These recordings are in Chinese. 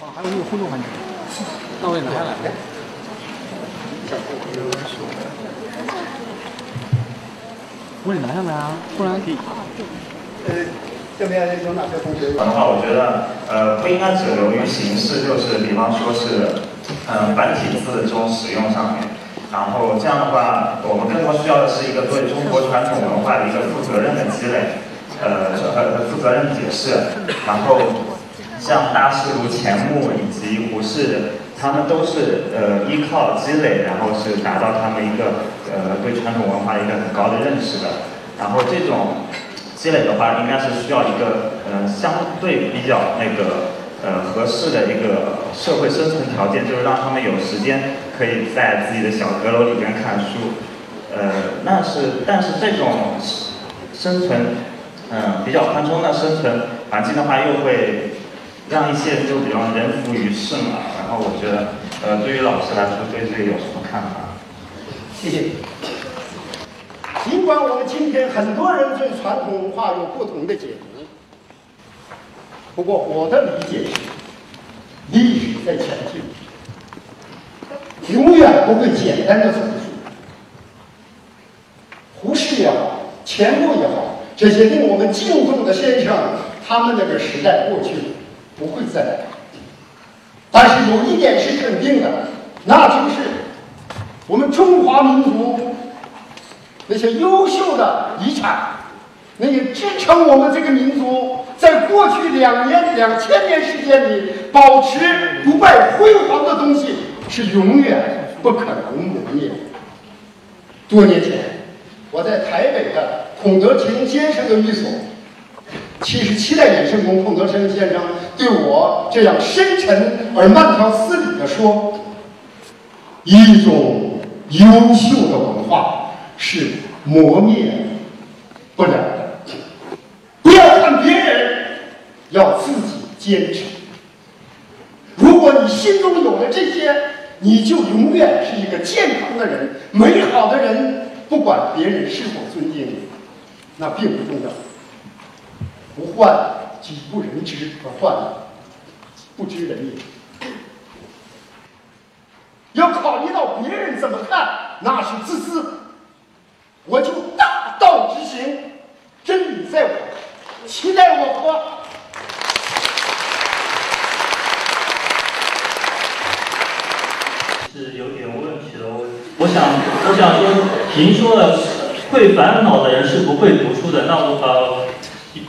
啊，还有那个互动环节，那我也拿下来。我得拿下来啊，不然。呃，这边有哪些同学？的话，我觉得呃不应该只留于形式，就是比方说是嗯繁体字这种使用上面，然后这样的话，我们更多需要的是一个对中国传统文化的一个负责任的积累，呃呃负责任的解释，然后像大师如钱穆以及胡适，他们都是呃依靠积累，然后是达到他们一个呃对传统文化一个很高的认识的，然后这种。积累的话，应该是需要一个呃相对比较那个呃合适的一个社会生存条件，就是让他们有时间可以在自己的小阁楼里边看书，呃，那是但是这种生存嗯比较宽松的生存环境的话，又会让一些就比方人浮于事嘛。然后我觉得呃对于老师来说，对这个有什么看法？谢谢。尽管我们今天很多人对传统文化有不同的解读，不过我的理解是，历史在前进，永远不会简单的重复。胡适也好，钱穆也好，这些令我们敬重的先生，他们那个时代过去了，不会再来。但是有一点是肯定的，那就是我们中华民族。那些优秀的遗产，那些支撑我们这个民族在过去两年、两千年时间里保持不败辉煌的东西，是永远不可能磨灭的。多年前，我在台北的孔德勤先生的寓所，七十七代衍圣公孔德成先生对我这样深沉而慢条斯理地说：“一种优秀的文化。”是磨灭不了的。不要看别人，要自己坚持。如果你心中有了这些，你就永远是一个健康的人、美好的人。不管别人是否尊敬你，那并不重要。不患己不人知，而患不知人也。要考虑到别人怎么看，那是自私。我就大道之行，真理在我，期待我和。是有点问题的，我我想我想说，您说的会烦恼的人是不会读书的，那我呃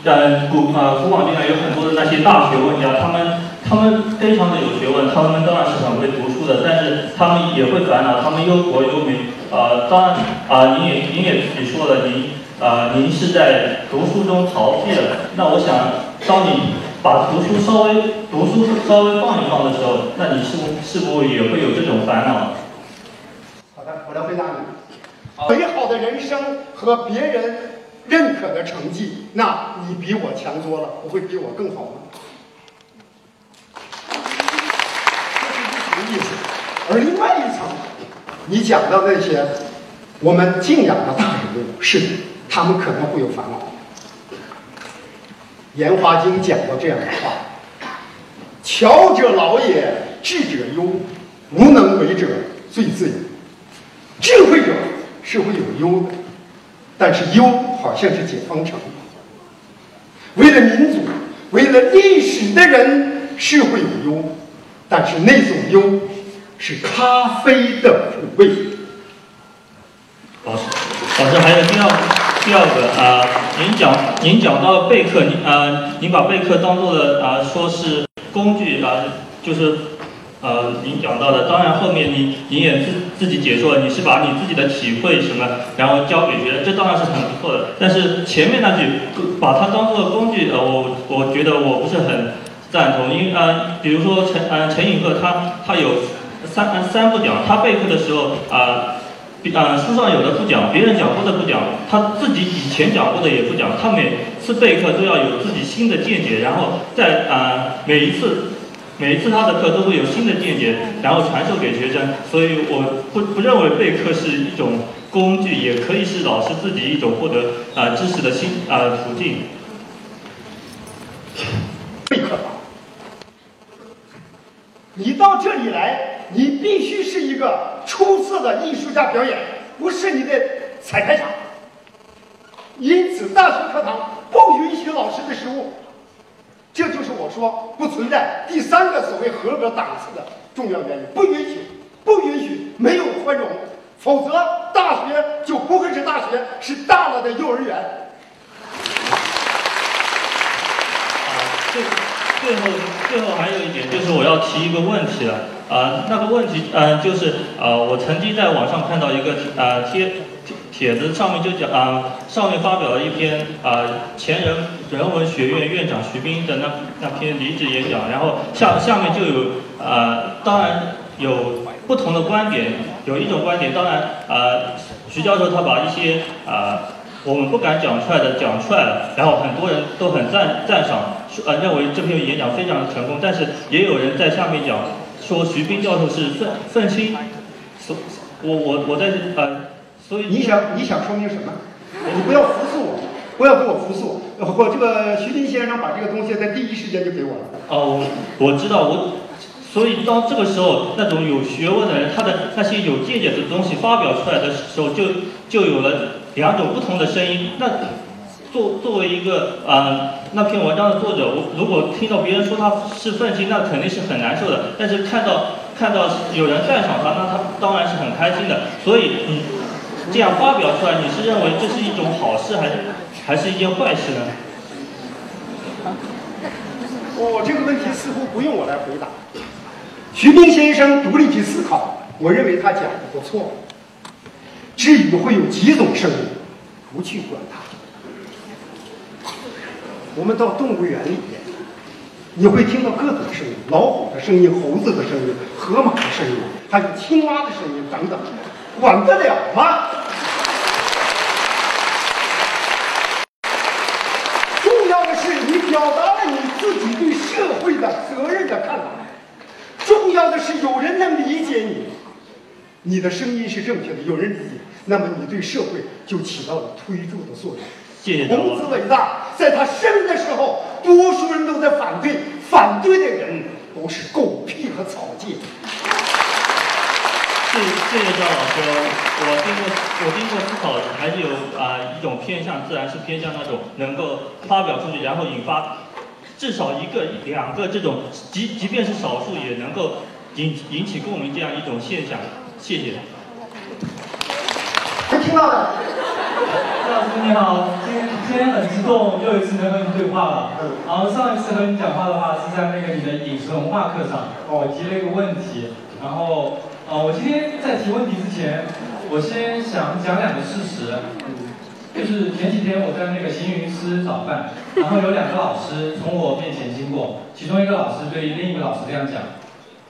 呃古呃古往今来有很多的那些大学问家，他们他们非常的有学问，他们当然是很会读书的，但是他们也会烦恼，他们忧国忧民。呃，当然，啊，您也您也自己说了，您啊，您是在读书中逃避了。那我想，当你把读书稍微读书稍微放一放的时候，那你是不是不也会有这种烦恼？好的，我来回答你。美好的人生和别人认可的成绩，那你比我强多了，不会比我更好吗？这是一层意思，而另外一层。你讲到那些我们敬仰的大人物，是，他们可能会有烦恼。严华经讲过这样的话：“巧者老也，智者忧，无能为者最自由。”智慧者是会有忧的，但是忧好像是解方程。为了民族，为了历史的人是会有忧，但是那种忧。是咖啡的苦味。老师，老师还有第二第二个啊，您讲您讲到备课，您啊，您把备课当做了啊，说是工具啊，就是呃，您讲到的，当然后面您您也自自己解说，你是把你自己的体会什么，然后教给学生，这当然是很不错的。但是前面那句把它当做工具，呃，我我觉得我不是很赞同，因为啊，比如说陈呃陈寅恪他他有。三三不讲，他备课的时候啊，啊书上有的不讲，别人讲过的不讲，他自己以前讲过的也不讲，他每次备课都要有自己新的见解，然后在呃每一次每一次他的课都会有新的见解，然后传授给学生，所以我不不认为备课是一种工具，也可以是老师自己一种获得啊知识的新啊途径。备课。你到这里来，你必须是一个出色的艺术家表演，不是你的彩排场。因此，大学课堂不允许老师的失误。这就是我说不存在第三个所谓合格档次的重要原因，不允许，不允许，没有宽容，否则大学就不会是大学，是大了的幼儿园。啊，最最后最后还有一点就是我要提一个问题了，啊，那个问题，嗯、就是啊，我曾经在网上看到一个啊贴帖子，上面就讲啊，上面发表了一篇啊前人人文学院院长徐冰的那那篇离职演讲，然后下下面就有呃，当然有不同的观点，有一种观点，当然啊，徐教授他把一些啊。我们不敢讲出来的讲出来了，然后很多人都很赞赞赏，呃，认为这篇演讲非常成功。但是也有人在下面讲说徐冰教授是愤愤青，所我我我在这呃，所以你想你想说明什么？你不要服诉我，不要给我服诉。我这个徐冰先生把这个东西在第一时间就给我了。哦，我我知道我。所以，当这个时候，那种有学问的人，他的那些有见解的东西发表出来的时候，就就有了两种不同的声音。那作作为一个啊、那篇文章的作者，我如果听到别人说他是愤青，那肯定是很难受的。但是看到看到有人赞赏他，那他当然是很开心的。所以你这样发表出来，你是认为这是一种好事，还是还是一件坏事呢？哦，这个问题似乎不用我来回答。徐冰先生独立去思考，我认为他讲的不错。至于会有几种声音，不去管它。我们到动物园里面，你会听到各种声音：老虎的声音、猴子的声音、河马的声音，还有青蛙的声音等等，管得了吗？重要的是你表达了你自己对的责任的看法。重要的是有人能理解你，你的声音是正确的，有人理解，那么你对社会就起到了推助的作用。谢谢孔子伟大，在他生的时候，多数人都在反对，反对的人都是狗屁和草芥。谢谢谢赵老师，我经过我经过思考，还是有啊、一种偏向，自然是偏向那种能够发表出去，然后引发至少一个两个这种，即即便是少数也能够引引起共鸣这样一种现象。谢谢。没听到的，赵老师你好，今天今天很激动，又一次能和你对话了。然后上一次和你讲话的话是在那个你的饮食文化课上，我提了一个问题。然后呃，我今天在提问题之前，我先想讲两个事实。就是前几天我在那个行云吃早饭，然后有两个老师从我面前经过，其中一个老师对另一个老师这样讲：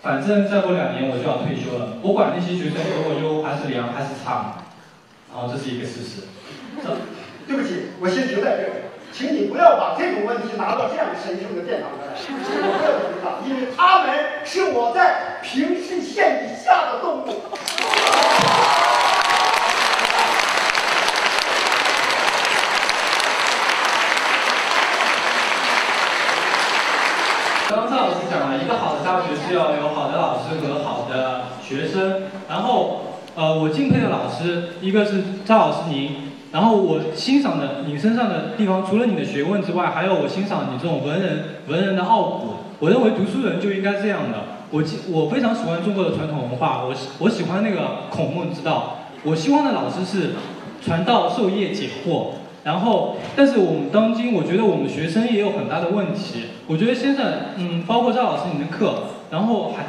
反正再过两年我就要退休了，我管那些学生给我优还是良还是差。然后这是一个事实。对不起，我先停在这里，请你不要把这种问题拿到这样神圣的殿堂上来，不要回答，因为他们是我在平视线以下的动物。刚刚赵老师讲了，一个好的大学是要有好的老师和好的学生。然后，呃，我敬佩的老师，一个是赵老师您，然后我欣赏的你身上的地方，除了你的学问之外，还有我欣赏你这种文人文人的傲骨。我认为读书人就应该这样的。我我非常喜欢中国的传统文化，我我喜欢那个孔孟之道。我希望的老师是传道授业解惑。然后，但是我们当今，我觉得我们学生也有很大的问题。我觉得先生，嗯，包括赵老师您的课，然后还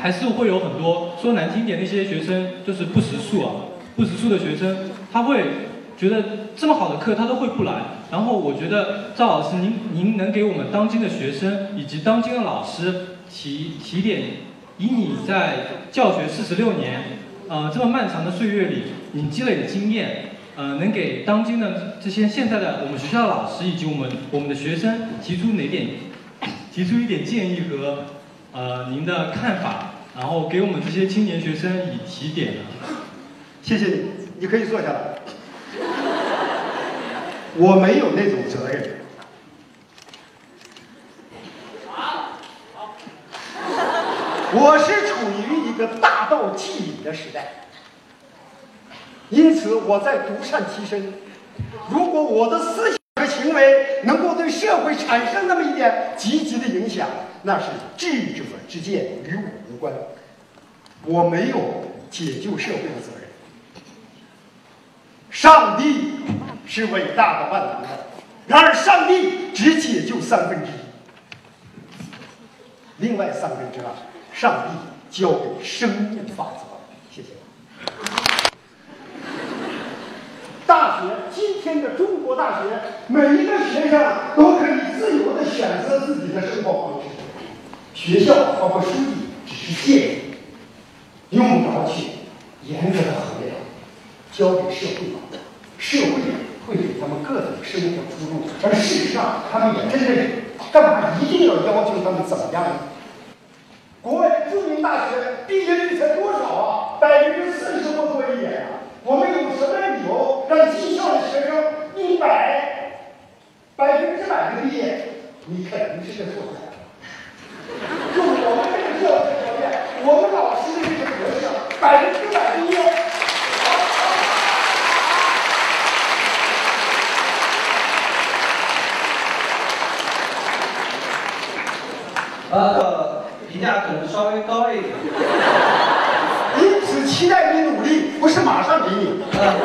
还是会有很多说难听点，那些学生就是不识数啊，不识数的学生，他会觉得这么好的课他都会不来。然后我觉得赵老师您您能给我们当今的学生以及当今的老师提提点，以你在教学四十六年，呃这么漫长的岁月里，你积累的经验。呃，能给当今的这些现在的我们学校的老师以及我们我们的学生提出哪点，提出一点建议和呃您的看法，然后给我们这些青年学生以提点呢？谢谢你，你可以坐下来。我没有那种责任。我是处于一个大道既隐的时代，因此我在独善其身。如果我的思想和行为能够对社会产生那么一点积极的影响，那是智者之见，与我无关。我没有解救社会的责任。上帝是伟大的、万能的，然而上帝只解救三分之一，另外三分之二，上帝交给生命法则。谢谢。大学，今天的中国大学，每一个学生都可以自由的选择自己的生活方式。学校包括书记只是建议，用不着去严格的衡量，交给社会吧。社会会给他们各种生活出路，而事实上，他们也真的是干嘛一定要要求他们怎么样呢？国外著名大学毕业率才多少啊？百分之四十不多一点啊！我们有什么理由让技校的学生一百百分之百的毕业？你肯定是个错误。就我们这个教学条件，我们老师的这个格式，百分之百毕业。呃，评价可能稍微高一点。因此，期待你努力，不是马上给你。呃，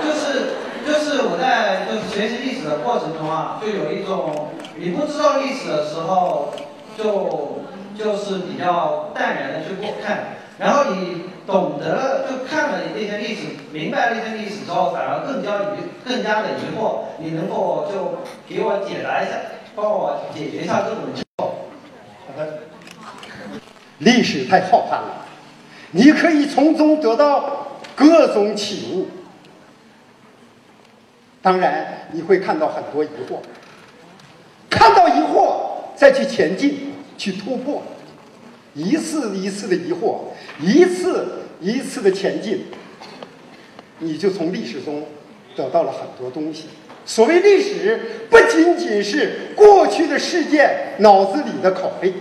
就是就是我在就是学习历史的过程中啊，就有一种你不知道历史的时候，就就是比较淡然的去过看，然后你懂得了，就看了那些历史，明白了一些历史之后，反而更加疑更加的疑惑，你能否就给我解答一下，帮我解决一下这种疑惑？历史太浩瀚了，你可以从中得到各种启悟。当然，你会看到很多疑惑，看到疑惑再去前进，去突破，一次一次的疑惑，一次一次的前进，你就从历史中得到了很多东西。所谓历史，不仅仅是过去的事件脑子里的拷贝。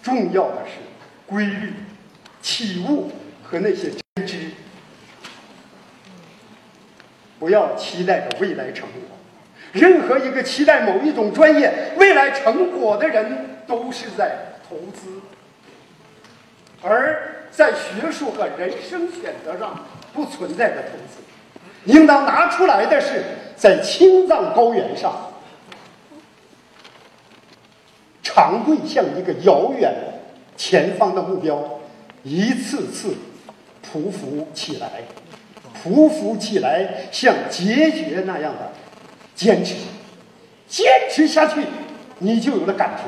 重要的是规律、起悟和那些真知。不要期待着未来成果。任何一个期待某一种专业未来成果的人，都是在投资。而在学术和人生选择上不存在的投资，应当拿出来的是在青藏高原上。长跪向一个遥远前方的目标，一次次匍匐起来，匍匐起来，像结节那样的坚持，坚持下去，你就有了感觉；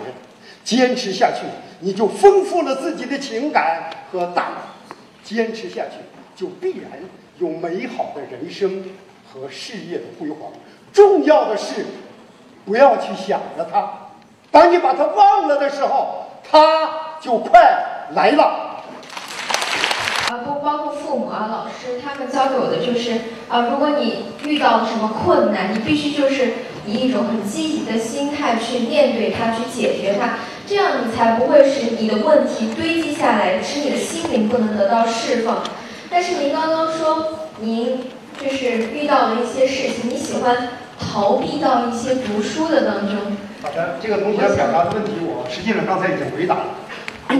坚持下去，你就丰富了自己的情感和大脑；坚持下去，就必然有美好的人生和事业的辉煌。重要的是，不要去想着它。当你把它忘了的时候，它就快来了。啊，不包括父母啊、老师，他们教给我的就是啊，如果你遇到了什么困难，你必须就是以一种很积极的心态去面对它，去解决它，这样你才不会使你的问题堆积下来，使你的心灵不能得到释放。但是您刚刚说，您就是遇到了一些事情，你喜欢逃避到一些读书的当中。好的，这个同学表达的问题，我实际上刚才已经回答了。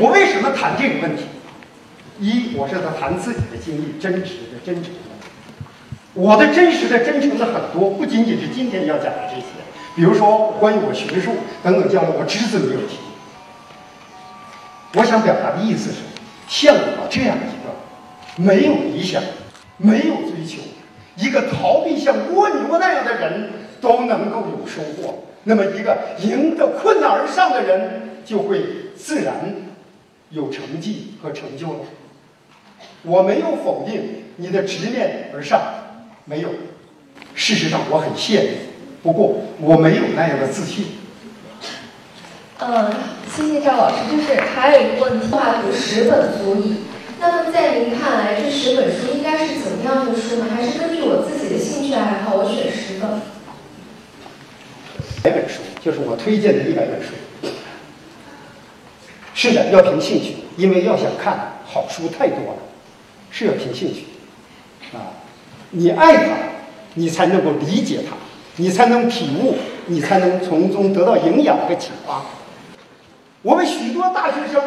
我为什么谈这个问题？一，我是在谈自己的经历，真实的、真诚的。我的真实的、真诚的很多，不仅仅是今天要讲的这些。比如说关于我学术等等，将来我只字没有提。我想表达的意思是，像我这样一个没有理想、没有追求、一个逃避像蜗牛那样的人，都能够有收获。那么，一个迎着困难而上的人，就会自然有成绩和成就了。我没有否定你的直面而上，没有。事实上，我很羡慕，不过我没有那样的自信。嗯，谢谢赵老师。就是还有一个问题，话读十本足矣。那么在您看来，这十本书应该是怎么样的书呢？还是根据我自己的兴趣爱好，我选十本？百本书就是我推荐的一百本书。是的，要凭兴趣，因为要想看好书太多了，是要凭兴趣。啊，你爱它，你才能够理解它，你才能体悟，你才能从中得到营养和启发。我们许多大学生，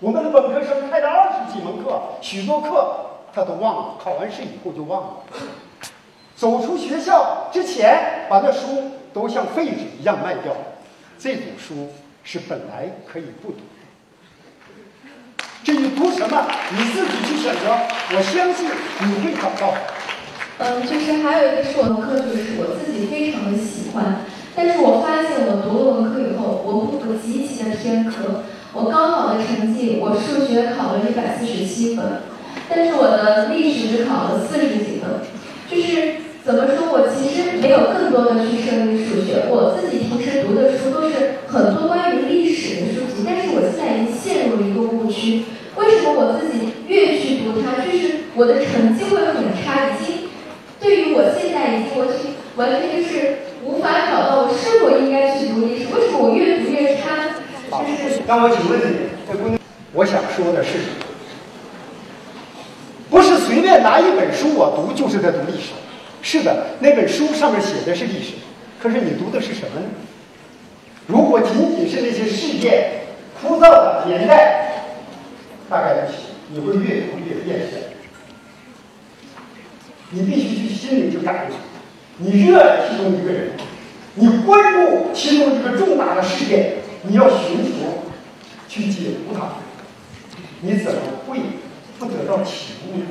我们的本科生开了二十几门课，许多课他都忘了，考完试以后就忘了。走出学校之前，把那书都像废纸一样卖掉。这种书是本来可以不读的。至于读什么，你自己去选择。我相信你会找到。嗯，就是还有一个是我的课，就是我自己非常的喜欢。但是我发现我读了文科以后，我不读极其的偏科。我高考的成绩，我数学考了一百四十七分，但是我的历史只考了四十几分。就是怎么说，我其实没有更多的去涉猎数学。我自己平时读的书都是很多关于历史的书籍，但是我现在已经陷入了一个误区。为什么我自己越去读它，就是我的成绩会很差？已经对于我现在已经我完全就是无法差？就是那我请问你，这姑娘，我想说的是，不是随便拿一本书我读就是在读历史。是的，那本书上面写的是历史，可是你读的是什么呢？如果仅仅是那些事件、枯燥的年代，大概，你会越读越厌倦。你必须去心里就感觉，你热爱其中一个人，你关注其中一个重大的事件，你要寻求去解读它，你怎么会不得到启悟呢？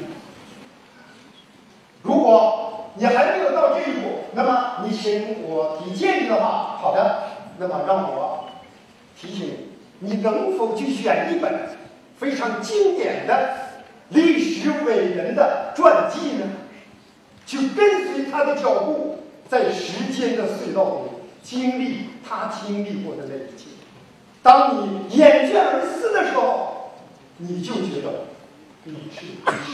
如果你还没有到这一步，那么你请我提建议的话，好的，那么让我提醒你，你能否去选一本非常经典的历史伟人的传记呢？去跟随他的脚步，在时间的隧道中经历他经历过的那一切。当你厌倦而思的时候，你就觉得你是历史。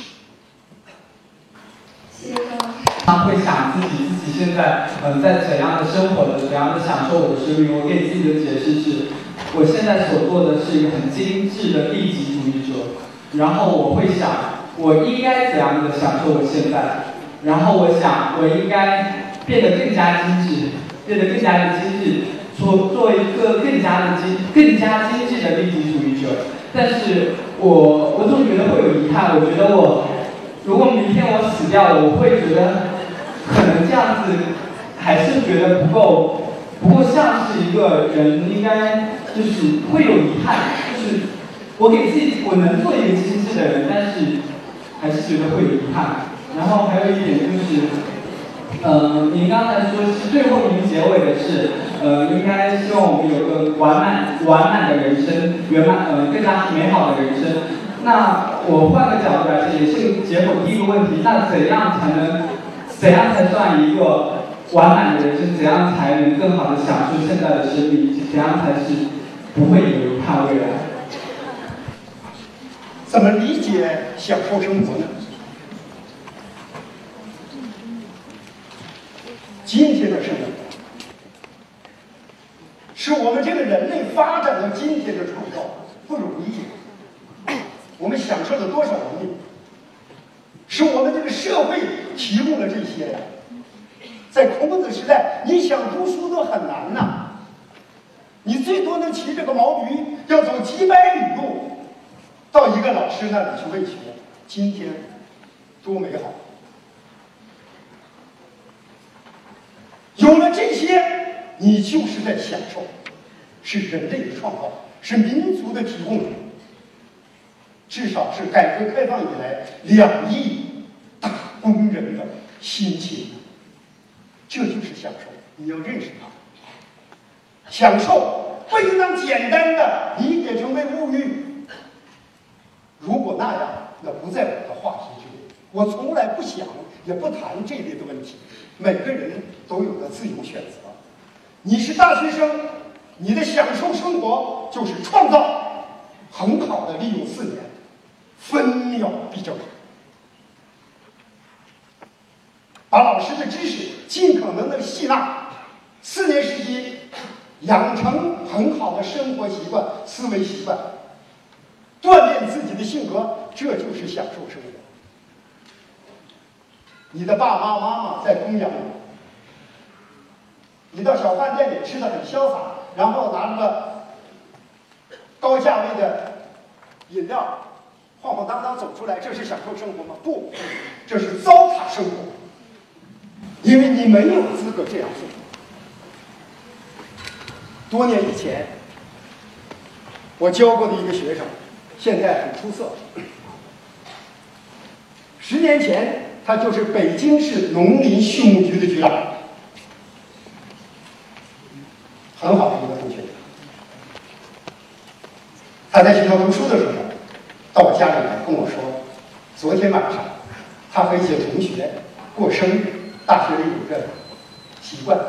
谢谢张老师。他会想自己自己现在嗯在怎样的生活的怎样的享受我的生命。我给自己的解释是，我现在所做的是一个很精致的利己主义者。然后我会想，我应该怎样的享受我现在？然后我想，我应该变得更加精致，变得更加的精致，做做一个更加的精、更加精致的利己主义者。但是我我总觉得会有遗憾。我觉得我如果明天我死掉了，我会觉得可能这样子还是觉得不够，不够像是一个人应该就是会有遗憾。就是我给自己我能做一个精致的人，但是还是觉得会有遗憾。然后还有一点就是，呃，您刚才说是最后您结尾的是，呃，应该希望我们有个完满完满的人生，圆满呃更加美好的人生。那我换个角度来说，也是结果第一个问题，那怎样才能，怎样才算一个完满的人生？怎样才能更好的享受现在的生命？怎样才是不会遗憾未来？怎么理解享受生活呢？今天的生活，是我们这个人类发展到今天的创造，不容易。我们享受了多少荣誉？是我们这个社会提供了这些呀。在孔子时代，你想读书都很难呐。你最多能骑着个毛驴，要走几百里路，到一个老师那里去问学。今天多美好！有了这些，你就是在享受，是人类的创造，是民族的提供，至少是改革开放以来两亿打工人的心情，这就是享受。你要认识它，享受不应当简单的理解成为物欲。如果那样，那不在我的话题之内。我从来不想，也不谈这类的问题。每个人都有了自由选择。你是大学生，你的享受生活就是创造，很好的利用四年，分秒必争，把老师的知识尽可能的吸纳。四年时期，养成很好的生活习惯、思维习惯，锻炼自己的性格，这就是享受生活。你的爸爸妈妈在供养你，你到小饭店里吃的很潇洒，然后拿着个高价位的饮料，晃晃荡荡走出来，这是享受生活吗？不，这是糟蹋生活，因为你没有资格这样做。多年以前，我教过的一个学生，现在很出色。十年前，他就是北京市农林畜牧局的局长，很好的一个同学。他在学校读书的时候，到我家里来跟我说，昨天晚上他和一些同学过生日，大学里有个习惯，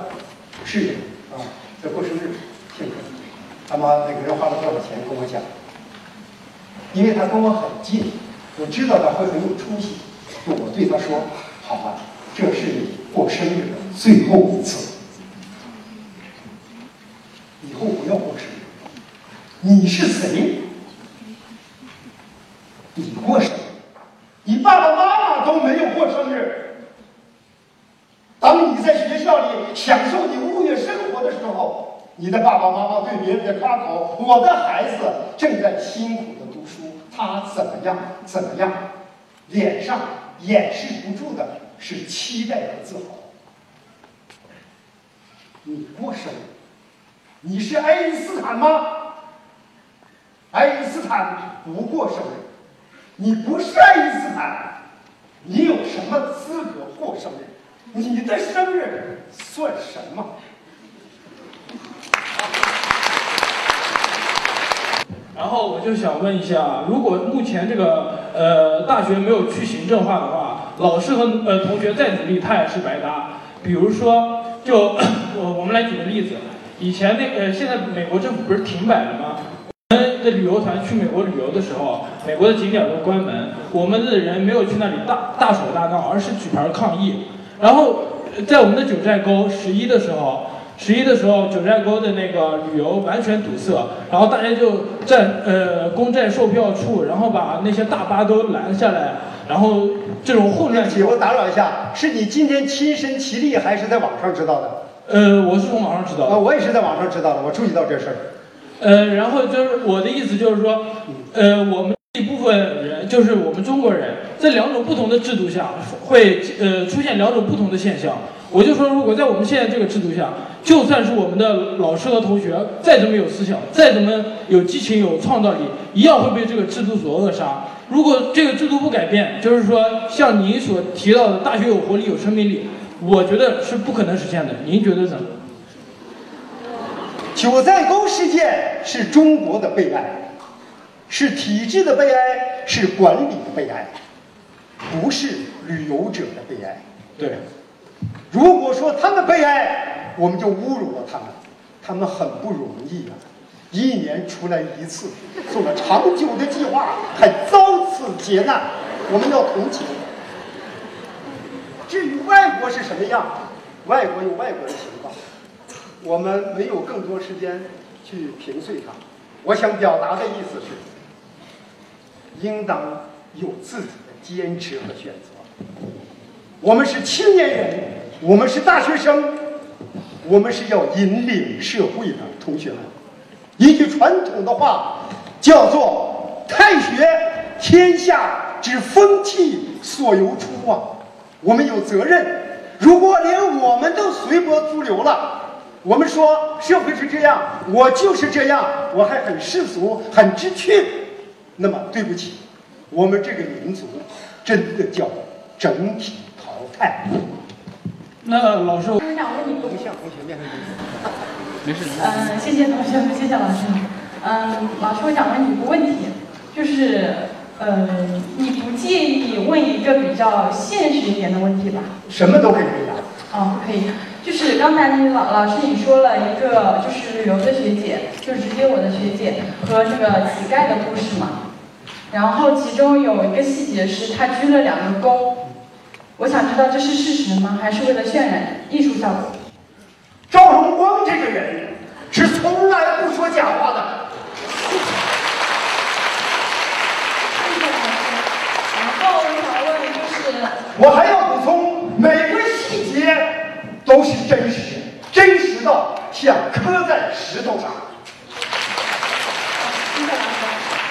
是的啊，在过生日庆祝。他妈那个人花了多少钱跟我讲？因为他跟我很近，我知道他会很有出息，我对他说：“好吧，这是你过生日的最后一次，以后不要过生日。你是谁？你过生日，你爸爸妈妈都没有过生日。当你在学校里享受你物业生活的时候。”你的爸爸妈妈对别人的夸口，我的孩子正在辛苦的读书，他怎么样？怎么样？脸上掩饰不住的是期待和自豪。你过生日，你是爱因斯坦吗？爱因斯坦不过生日，你不是爱因斯坦，你有什么资格过生日？你的生日算什么？然后我就想问一下，如果目前这个呃大学没有去行政化的话，老师和呃同学再努力，他也是白搭。比如说，就 我我们来举个例子，以前那呃现在美国政府不是停摆了吗？我们的旅游团去美国旅游的时候，美国的景点都关门，我们的人没有去那里大大吵大闹，而是举牌抗议。然后在我们的九寨沟十一的时候。十一的时候，九寨沟的那个旅游完全堵塞，然后大家就在呃公站售票处，然后把那些大巴都拦下来，然后这种混乱。我打扰一下，是你今天亲身其力，还是在网上知道的？呃，我是从网上知道的。我也是在网上知道的，我注意到这事儿。呃，然后就是我的意思就是说，呃，我们一部分人，就是我们中国人，在两种不同的制度下，会呃出现两种不同的现象。我就说，如果在我们现在这个制度下，就算是我们的老师和同学再怎么有思想，再怎么有激情、有创造力，一样会被这个制度所扼杀。如果这个制度不改变，就是说像您所提到的大学有活力、有生命力，我觉得是不可能实现的。您觉得怎么？九寨沟事件是中国的悲哀，是体制的悲哀，是管理的悲哀，不是旅游者的悲哀。对。如果说他们悲哀，我们就侮辱了他们。他们很不容易啊，一年出来一次，做了长久的计划，还遭此劫难，我们要同情。至于外国是什么样，外国有外国的情况，我们没有更多时间去评碎它。我想表达的意思是，应当有自己的坚持和选择。我们是青年人。我们是大学生，我们是要引领社会的同学们。一句传统的话叫做“太学天下之风气所由出”啊，我们有责任。如果连我们都随波逐流了，我们说社会是这样，我就是这样，我还很世俗、很知趣，那么对不起，我们这个民族真的叫整体淘汰。那老师，我想问你，不像同学面 没事。嗯，谢谢同学们，谢谢老师。嗯，老师，我想问你一个问题，就是，呃，你不介意问一个比较现实一点的问题吧？什么都可以回答。哦，可以。就是刚才那老老师你说了一个，就是旅游的学姐，就直接我的学姐和这个乞丐的故事嘛。然后其中有一个细节是，他鞠了两个躬。我想知道这是事实吗？还是为了渲染艺术效果？赵荣光这个人是从从来不说假话的。谢谢老师。然后我想问就是，我还要补充，每个细节都是真实，真实到像刻在石头上。谢谢老师。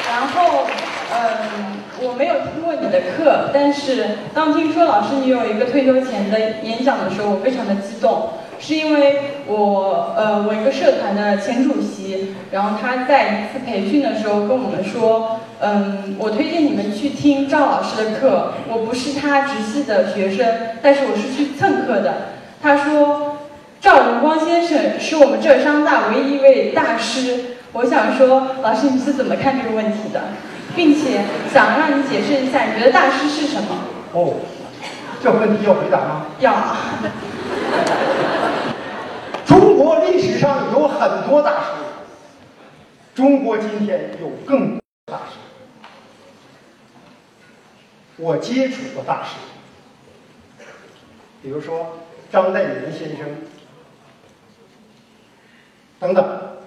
然后，嗯，我没有听过你的课，但是当听说老师你有一个退休前的演讲的时候，我非常的激动，是因为我，呃，我一个社团的前主席，然后他在一次培训的时候跟我们说，嗯，我推荐你们去听赵老师的课，我不是他直系的学生，但是我是去蹭课的。他说，赵荣光先生是我们浙商大唯一一位大师。我想说，老师你是怎么看这个问题的，并且想让你解释一下，你觉得大师是什么？哦，这问题要回答吗？要啊。中国历史上有很多大师，中国今天有更多大师。我接触过大师，比如说张岱年先生等等。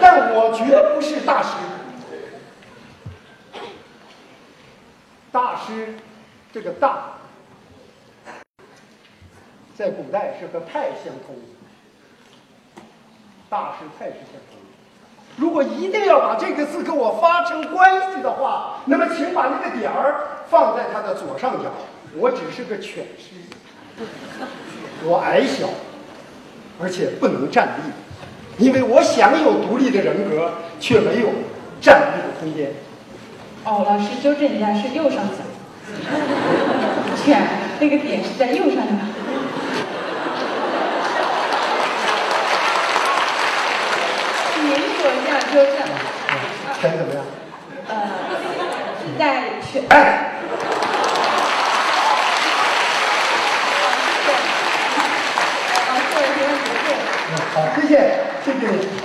但我绝不是大师。大师，这个大，在古代是和太相通的。大师太是相通的。如果一定要把这个字跟我发生关系的话，那么请把那个点儿放在它的左上角。我只是个犬师，我矮小，而且不能站立。因为我想有独立的人格，却没有站立的空间。哦，老师纠正一下，是右上角。犬那个点是在右上角。您说一下纠正。犬怎么样？呃，是在犬。哎。老师，我有些问题。好，谢谢，谢谢你。